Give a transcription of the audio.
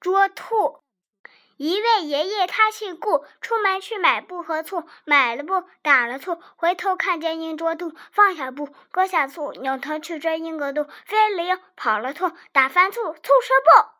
捉兔。一位爷爷他姓顾出门去买布和醋买了布打了醋回头看见鹰捉兔放下布搁下醋扭头去追鹰和兔飞了鹰跑了兔打翻醋醋湿布